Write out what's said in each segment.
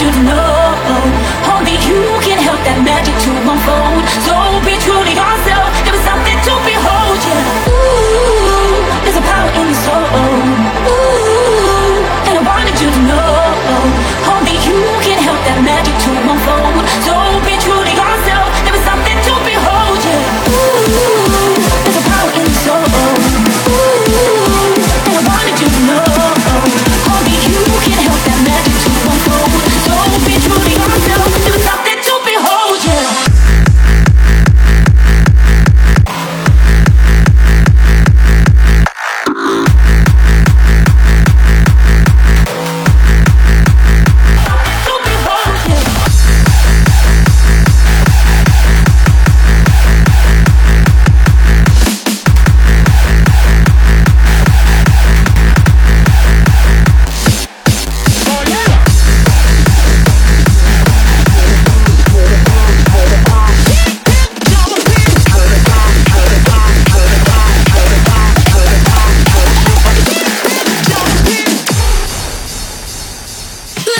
you know.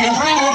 She's